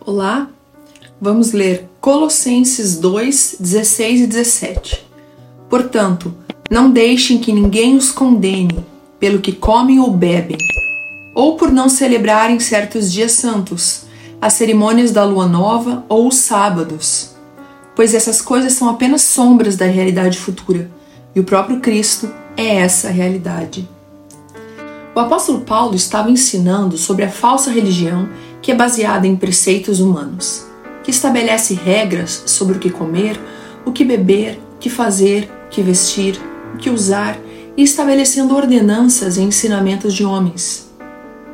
Olá, vamos ler Colossenses 2, 16 e 17. Portanto, não deixem que ninguém os condene pelo que comem ou bebem, ou por não celebrarem certos dias santos, as cerimônias da lua nova ou os sábados, pois essas coisas são apenas sombras da realidade futura, e o próprio Cristo é essa realidade. O apóstolo Paulo estava ensinando sobre a falsa religião que é baseada em preceitos humanos, que estabelece regras sobre o que comer, o que beber, o que fazer, o que vestir, o que usar e estabelecendo ordenanças e ensinamentos de homens.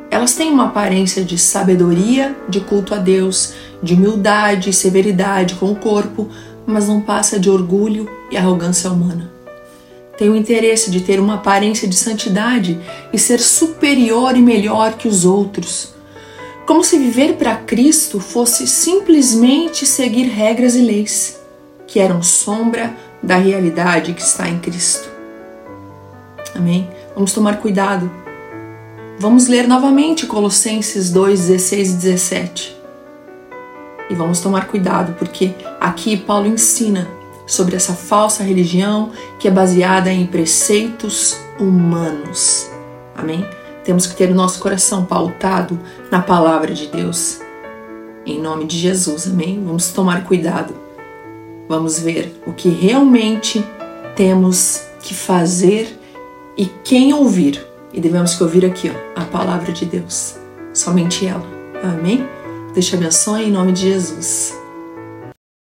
Elas têm uma aparência de sabedoria, de culto a Deus, de humildade e severidade com o corpo, mas não passa de orgulho e arrogância humana. Tem o interesse de ter uma aparência de santidade e ser superior e melhor que os outros, como se viver para Cristo fosse simplesmente seguir regras e leis, que eram sombra da realidade que está em Cristo. Amém? Vamos tomar cuidado. Vamos ler novamente Colossenses 2, 16 e 17. E vamos tomar cuidado, porque aqui Paulo ensina sobre essa falsa religião que é baseada em preceitos humanos. Amém? Temos que ter o nosso coração pautado na palavra de Deus. Em nome de Jesus, amém? Vamos tomar cuidado. Vamos ver o que realmente temos que fazer e quem ouvir. E devemos que ouvir aqui, ó, a palavra de Deus. Somente ela. Amém? Deus te abençoe em nome de Jesus.